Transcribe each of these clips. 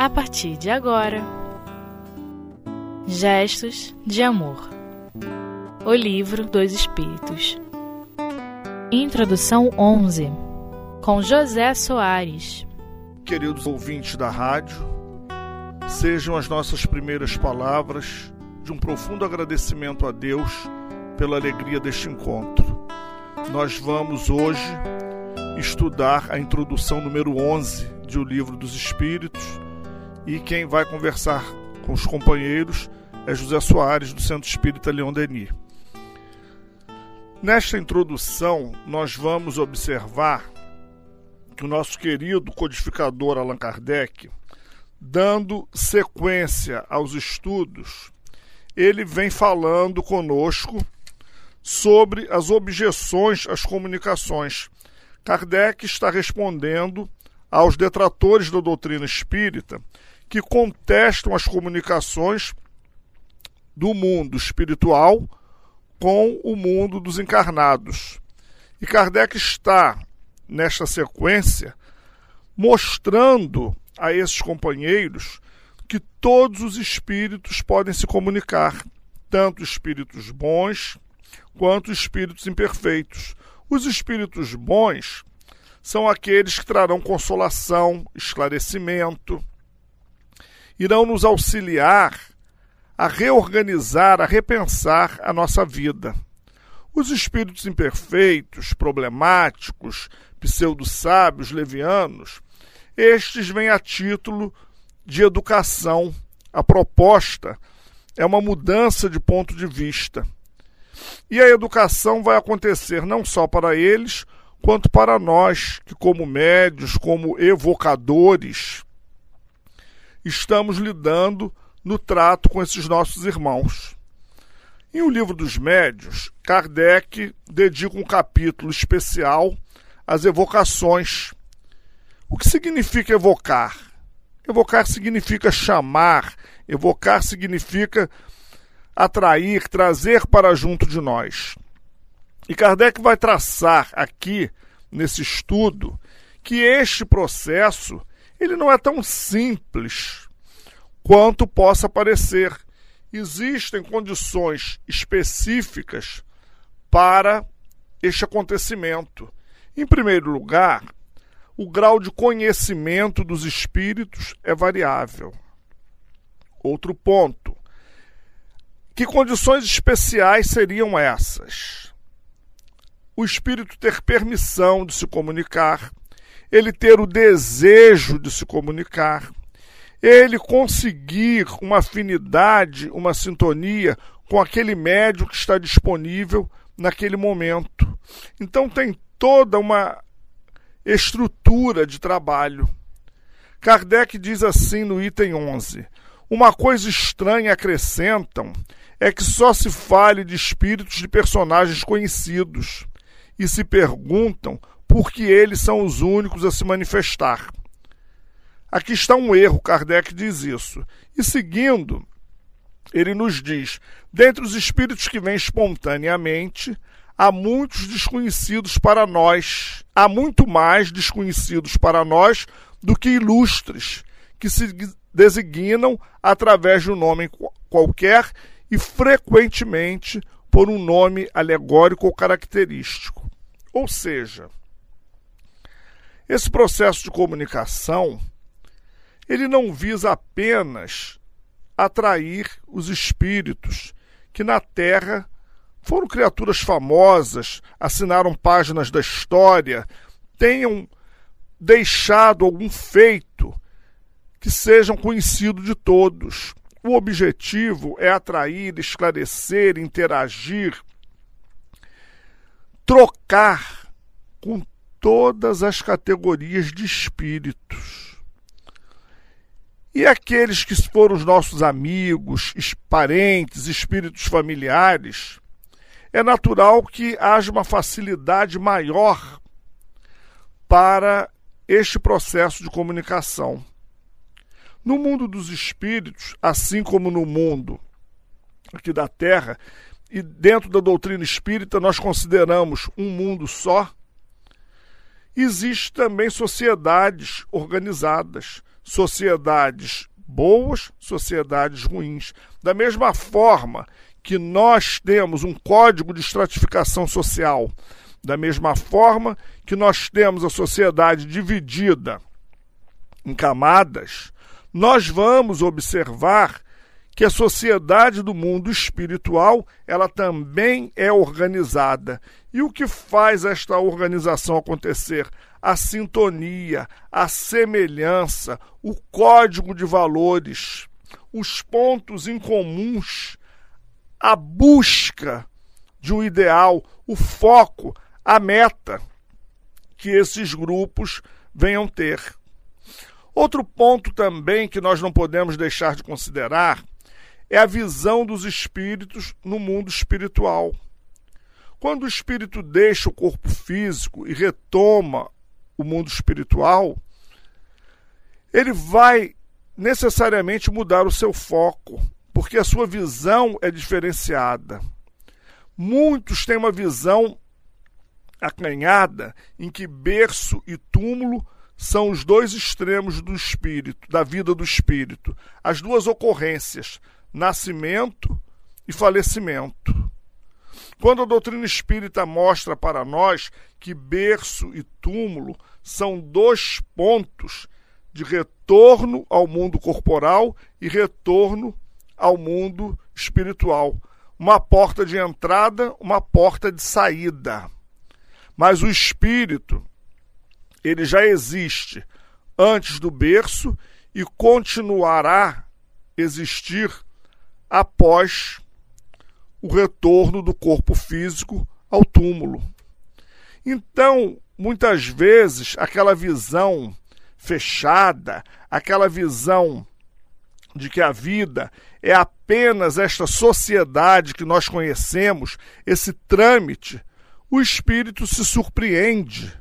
a partir de agora. Gestos de Amor O Livro dos Espíritos Introdução 11 Com José Soares Queridos ouvintes da rádio, sejam as nossas primeiras palavras de um profundo agradecimento a Deus pela alegria deste encontro. Nós vamos hoje estudar a introdução número 11 de O Livro dos Espíritos e quem vai conversar com os companheiros é José Soares, do Centro Espírita Leão Denis. Nesta introdução, nós vamos observar que o nosso querido codificador Allan Kardec, dando sequência aos estudos, ele vem falando conosco sobre as objeções às comunicações. Kardec está respondendo aos detratores da doutrina espírita que contestam as comunicações do mundo espiritual com o mundo dos encarnados. E Kardec está, nesta sequência, mostrando a esses companheiros que todos os espíritos podem se comunicar, tanto espíritos bons quanto espíritos imperfeitos. Os espíritos bons são aqueles que trarão consolação, esclarecimento, irão nos auxiliar a reorganizar, a repensar a nossa vida. Os espíritos imperfeitos, problemáticos, pseudo-sábios, levianos, estes vêm a título de educação. A proposta é uma mudança de ponto de vista. E a educação vai acontecer não só para eles, quanto para nós, que, como médios, como evocadores, estamos lidando no trato com esses nossos irmãos. Em O Livro dos Médios, Kardec dedica um capítulo especial às evocações. O que significa evocar? Evocar significa chamar, evocar significa atrair, trazer para junto de nós. E Kardec vai traçar aqui, nesse estudo, que este processo ele não é tão simples quanto possa parecer. Existem condições específicas para este acontecimento. Em primeiro lugar, o grau de conhecimento dos espíritos é variável. Outro ponto. Que condições especiais seriam essas? O espírito ter permissão de se comunicar, ele ter o desejo de se comunicar, ele conseguir uma afinidade, uma sintonia com aquele médio que está disponível naquele momento. Então tem toda uma estrutura de trabalho. Kardec diz assim no item 11: Uma coisa estranha acrescentam é que só se fale de espíritos de personagens conhecidos e se perguntam porque eles são os únicos a se manifestar. Aqui está um erro, Kardec diz isso. E seguindo, ele nos diz: dentre os espíritos que vêm espontaneamente, há muitos desconhecidos para nós, há muito mais desconhecidos para nós do que ilustres, que se designam através de um nome qualquer e frequentemente por um nome alegórico ou característico. Ou seja, esse processo de comunicação, ele não visa apenas atrair os espíritos que na Terra foram criaturas famosas, assinaram páginas da história, tenham deixado algum feito que sejam conhecido de todos. O objetivo é atrair, esclarecer, interagir, trocar com todas as categorias de espíritos. E aqueles que foram os nossos amigos, parentes, espíritos familiares, é natural que haja uma facilidade maior para este processo de comunicação. No mundo dos espíritos, assim como no mundo aqui da Terra, e dentro da doutrina espírita nós consideramos um mundo só, Existem também sociedades organizadas, sociedades boas, sociedades ruins. Da mesma forma que nós temos um código de estratificação social, da mesma forma que nós temos a sociedade dividida em camadas, nós vamos observar que a sociedade do mundo espiritual, ela também é organizada. E o que faz esta organização acontecer? A sintonia, a semelhança, o código de valores, os pontos em comuns, a busca de um ideal, o foco, a meta que esses grupos venham ter. Outro ponto também que nós não podemos deixar de considerar é a visão dos espíritos no mundo espiritual. Quando o espírito deixa o corpo físico e retoma o mundo espiritual, ele vai necessariamente mudar o seu foco, porque a sua visão é diferenciada. Muitos têm uma visão acanhada em que berço e túmulo são os dois extremos do espírito, da vida do espírito, as duas ocorrências, nascimento e falecimento. Quando a doutrina espírita mostra para nós que berço e túmulo são dois pontos de retorno ao mundo corporal e retorno ao mundo espiritual, uma porta de entrada, uma porta de saída. Mas o espírito, ele já existe antes do berço e continuará existir após o retorno do corpo físico ao túmulo. Então, muitas vezes, aquela visão fechada, aquela visão de que a vida é apenas esta sociedade que nós conhecemos, esse trâmite, o espírito se surpreende,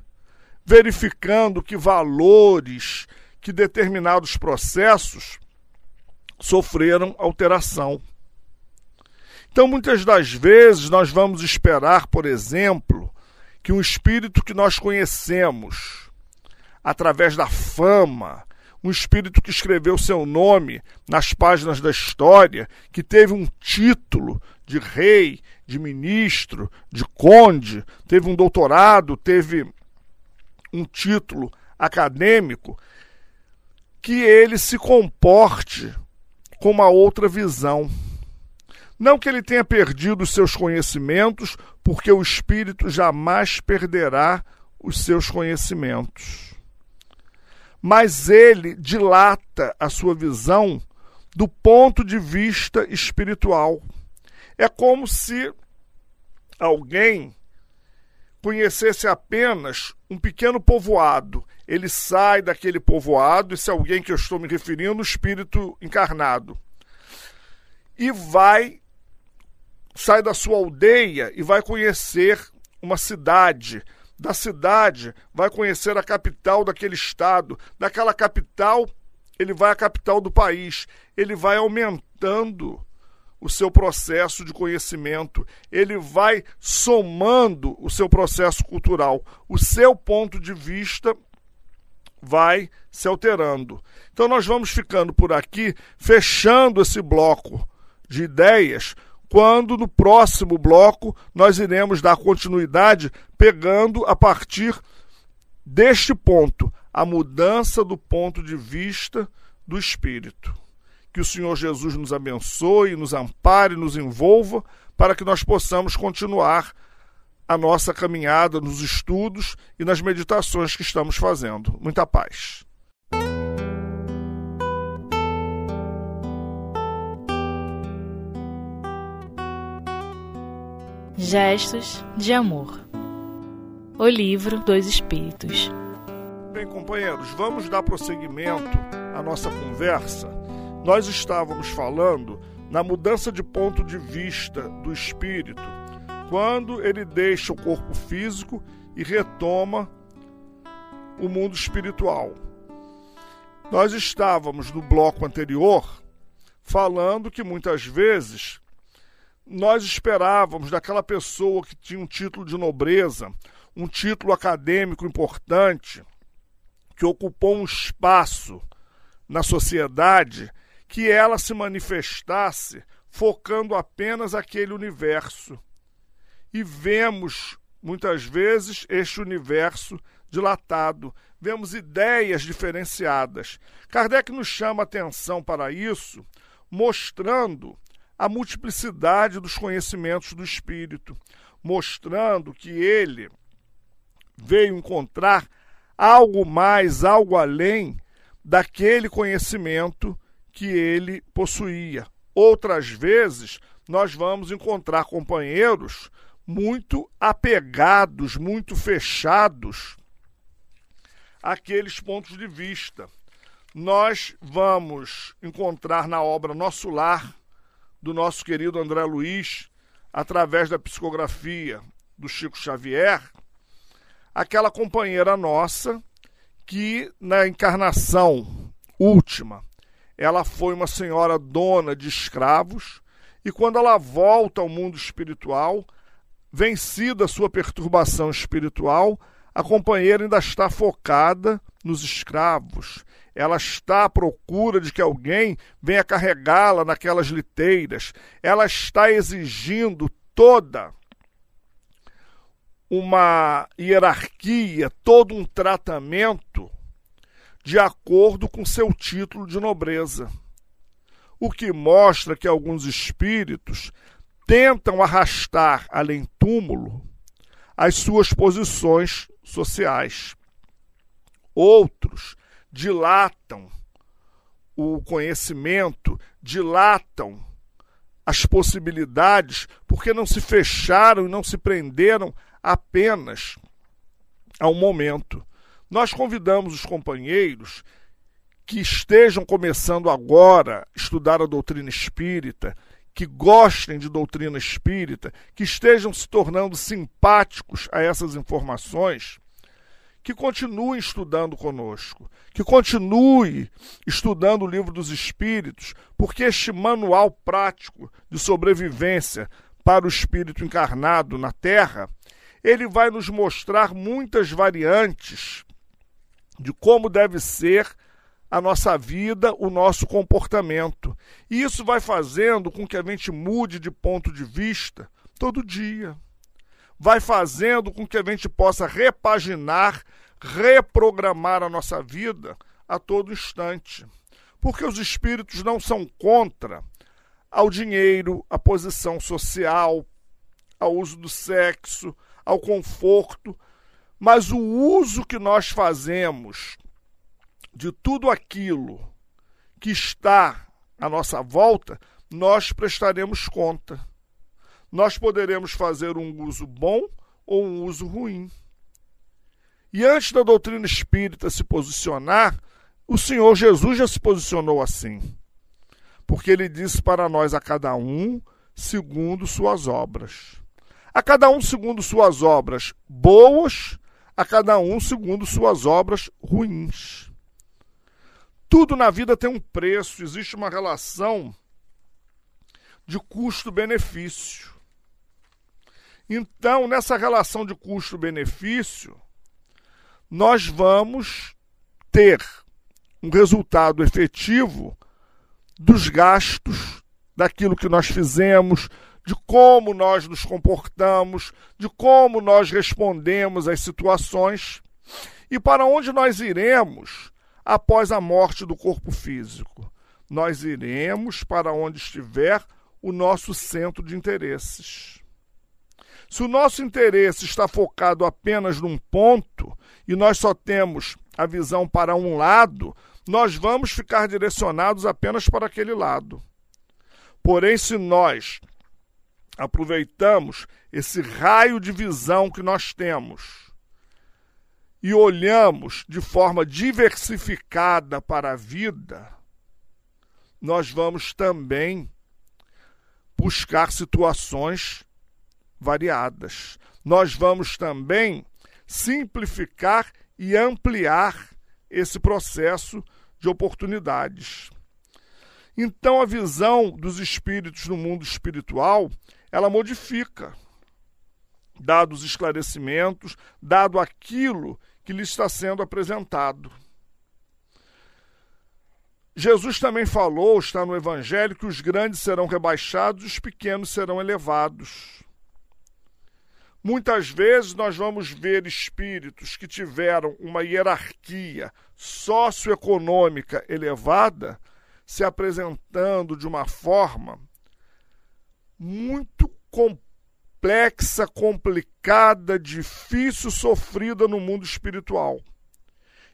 verificando que valores, que determinados processos sofreram alteração. Então, muitas das vezes, nós vamos esperar, por exemplo, que um espírito que nós conhecemos através da fama, um espírito que escreveu seu nome nas páginas da história, que teve um título de rei, de ministro, de conde, teve um doutorado, teve um título acadêmico, que ele se comporte com uma outra visão. Não que ele tenha perdido os seus conhecimentos, porque o espírito jamais perderá os seus conhecimentos. Mas ele dilata a sua visão do ponto de vista espiritual. É como se alguém conhecesse apenas um pequeno povoado. Ele sai daquele povoado, esse é alguém que eu estou me referindo, o espírito encarnado, e vai, sai da sua aldeia e vai conhecer uma cidade. Da cidade, vai conhecer a capital daquele estado. Daquela capital, ele vai à capital do país. Ele vai aumentando o seu processo de conhecimento, ele vai somando o seu processo cultural, o seu ponto de vista vai se alterando. Então nós vamos ficando por aqui, fechando esse bloco de ideias, quando no próximo bloco nós iremos dar continuidade pegando a partir deste ponto, a mudança do ponto de vista do espírito. Que o Senhor Jesus nos abençoe, nos ampare, nos envolva, para que nós possamos continuar a nossa caminhada nos estudos e nas meditações que estamos fazendo. Muita paz. Gestos de Amor O Livro dos Espíritos Bem, companheiros, vamos dar prosseguimento à nossa conversa nós estávamos falando na mudança de ponto de vista do espírito, quando ele deixa o corpo físico e retoma o mundo espiritual. Nós estávamos no bloco anterior falando que muitas vezes nós esperávamos daquela pessoa que tinha um título de nobreza, um título acadêmico importante, que ocupou um espaço na sociedade que ela se manifestasse focando apenas aquele universo. E vemos, muitas vezes, este universo dilatado, vemos ideias diferenciadas. Kardec nos chama atenção para isso, mostrando a multiplicidade dos conhecimentos do espírito, mostrando que ele veio encontrar algo mais, algo além daquele conhecimento que ele possuía. Outras vezes, nós vamos encontrar companheiros muito apegados, muito fechados àqueles pontos de vista. Nós vamos encontrar na obra Nosso Lar, do nosso querido André Luiz, através da psicografia do Chico Xavier, aquela companheira nossa que na encarnação última ela foi uma senhora dona de escravos e quando ela volta ao mundo espiritual, vencida a sua perturbação espiritual, a companheira ainda está focada nos escravos. Ela está à procura de que alguém venha carregá-la naquelas liteiras. Ela está exigindo toda uma hierarquia, todo um tratamento de acordo com seu título de nobreza. O que mostra que alguns espíritos tentam arrastar além túmulo as suas posições sociais. Outros dilatam o conhecimento, dilatam as possibilidades, porque não se fecharam e não se prenderam apenas ao momento. Nós convidamos os companheiros que estejam começando agora a estudar a doutrina espírita, que gostem de doutrina espírita, que estejam se tornando simpáticos a essas informações, que continuem estudando conosco, que continue estudando o livro dos Espíritos, porque este manual prático de sobrevivência para o espírito encarnado na Terra, ele vai nos mostrar muitas variantes de como deve ser a nossa vida, o nosso comportamento. E isso vai fazendo com que a gente mude de ponto de vista todo dia. Vai fazendo com que a gente possa repaginar, reprogramar a nossa vida a todo instante. Porque os espíritos não são contra ao dinheiro, à posição social, ao uso do sexo, ao conforto, mas o uso que nós fazemos de tudo aquilo que está à nossa volta, nós prestaremos conta. Nós poderemos fazer um uso bom ou um uso ruim. E antes da doutrina espírita se posicionar, o Senhor Jesus já se posicionou assim. Porque ele disse para nós a cada um segundo suas obras. A cada um segundo suas obras boas a cada um segundo suas obras ruins. Tudo na vida tem um preço, existe uma relação de custo-benefício. Então, nessa relação de custo-benefício, nós vamos ter um resultado efetivo dos gastos, daquilo que nós fizemos, de como nós nos comportamos, de como nós respondemos às situações e para onde nós iremos após a morte do corpo físico. Nós iremos para onde estiver o nosso centro de interesses. Se o nosso interesse está focado apenas num ponto e nós só temos a visão para um lado, nós vamos ficar direcionados apenas para aquele lado. Porém, se nós aproveitamos esse raio de visão que nós temos e olhamos de forma diversificada para a vida, nós vamos também buscar situações variadas. Nós vamos também simplificar e ampliar esse processo de oportunidades. Então, a visão dos espíritos no mundo espiritual ela modifica, dados os esclarecimentos, dado aquilo que lhe está sendo apresentado. Jesus também falou, está no Evangelho, que os grandes serão rebaixados e os pequenos serão elevados. Muitas vezes nós vamos ver espíritos que tiveram uma hierarquia socioeconômica elevada se apresentando de uma forma muito complexa, complicada, difícil, sofrida no mundo espiritual.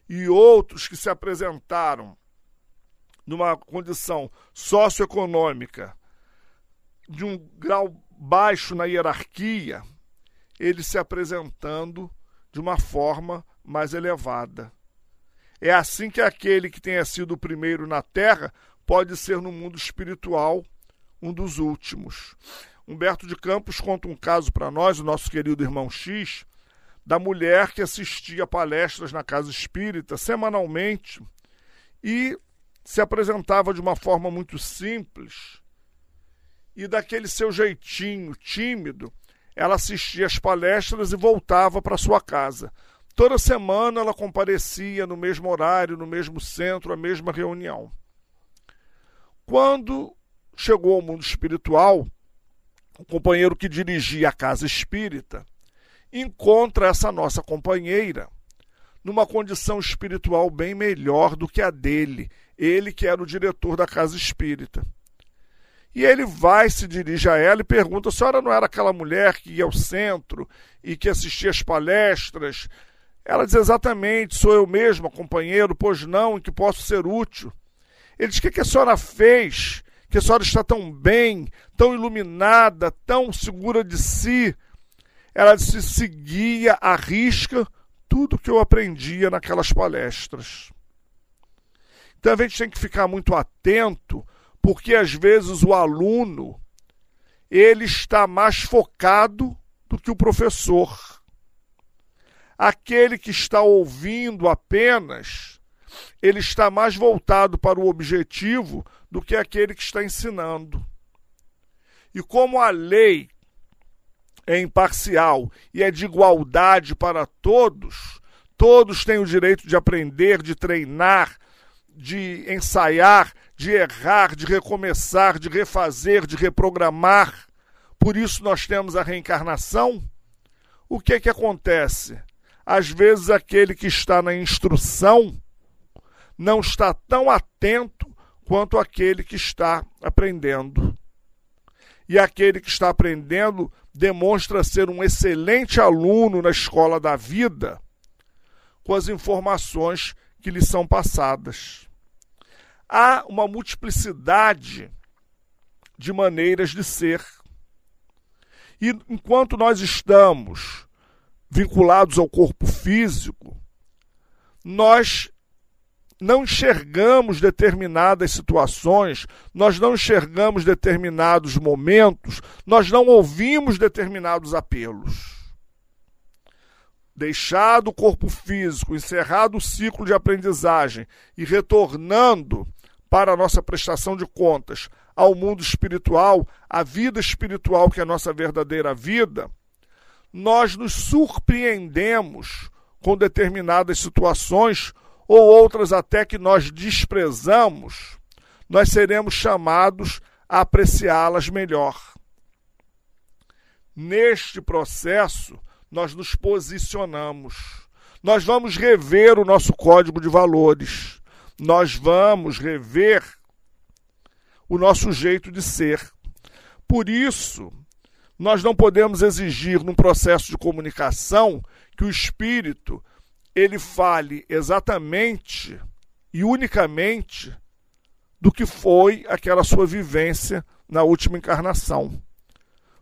E outros que se apresentaram numa condição socioeconômica de um grau baixo na hierarquia, ele se apresentando de uma forma mais elevada. É assim que aquele que tenha sido o primeiro na terra pode ser no mundo espiritual um dos últimos. Humberto de Campos conta um caso para nós, o nosso querido irmão X, da mulher que assistia palestras na casa espírita semanalmente e se apresentava de uma forma muito simples e daquele seu jeitinho tímido, ela assistia às palestras e voltava para sua casa. Toda semana ela comparecia no mesmo horário, no mesmo centro, a mesma reunião. Quando chegou ao mundo espiritual, o companheiro que dirigia a casa espírita encontra essa nossa companheira numa condição espiritual bem melhor do que a dele ele que era o diretor da casa espírita. E ele vai, se dirige a ela e pergunta: a senhora não era aquela mulher que ia ao centro e que assistia às palestras? Ela diz: exatamente, sou eu mesma, companheiro, pois não, em que posso ser útil. Ele diz: o que a senhora fez? Que a senhora está tão bem, tão iluminada, tão segura de si. Ela disse: seguia à risca tudo que eu aprendia naquelas palestras. Então a gente tem que ficar muito atento, porque às vezes o aluno ele está mais focado do que o professor. Aquele que está ouvindo apenas, ele está mais voltado para o objetivo do que aquele que está ensinando. E como a lei é imparcial e é de igualdade para todos, todos têm o direito de aprender, de treinar, de ensaiar, de errar, de recomeçar, de refazer, de reprogramar. Por isso nós temos a reencarnação. O que é que acontece? Às vezes aquele que está na instrução não está tão atento quanto aquele que está aprendendo. E aquele que está aprendendo demonstra ser um excelente aluno na escola da vida com as informações que lhe são passadas há uma multiplicidade de maneiras de ser. E enquanto nós estamos vinculados ao corpo físico, nós não enxergamos determinadas situações, nós não enxergamos determinados momentos, nós não ouvimos determinados apelos. Deixado o corpo físico, encerrado o ciclo de aprendizagem e retornando para a nossa prestação de contas ao mundo espiritual, a vida espiritual que é a nossa verdadeira vida, nós nos surpreendemos com determinadas situações ou outras até que nós desprezamos, nós seremos chamados a apreciá-las melhor. Neste processo, nós nos posicionamos. Nós vamos rever o nosso código de valores nós vamos rever o nosso jeito de ser. Por isso, nós não podemos exigir num processo de comunicação que o espírito ele fale exatamente e unicamente do que foi aquela sua vivência na última encarnação.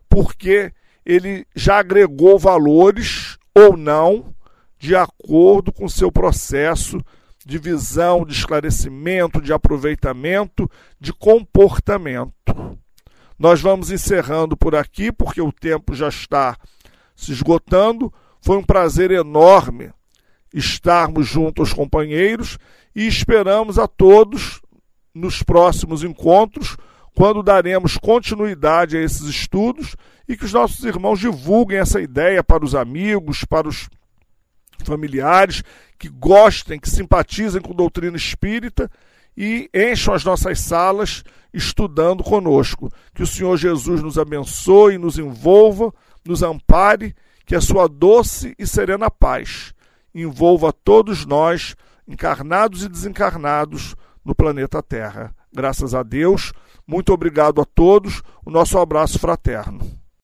Porque ele já agregou valores ou não de acordo com o seu processo de visão, de esclarecimento, de aproveitamento, de comportamento. Nós vamos encerrando por aqui, porque o tempo já está se esgotando. Foi um prazer enorme estarmos junto aos companheiros e esperamos a todos nos próximos encontros, quando daremos continuidade a esses estudos e que os nossos irmãos divulguem essa ideia para os amigos, para os familiares que gostem, que simpatizem com doutrina espírita e encham as nossas salas estudando conosco. Que o Senhor Jesus nos abençoe, nos envolva, nos ampare, que a sua doce e serena paz envolva todos nós, encarnados e desencarnados, no planeta Terra. Graças a Deus. Muito obrigado a todos. O nosso abraço fraterno.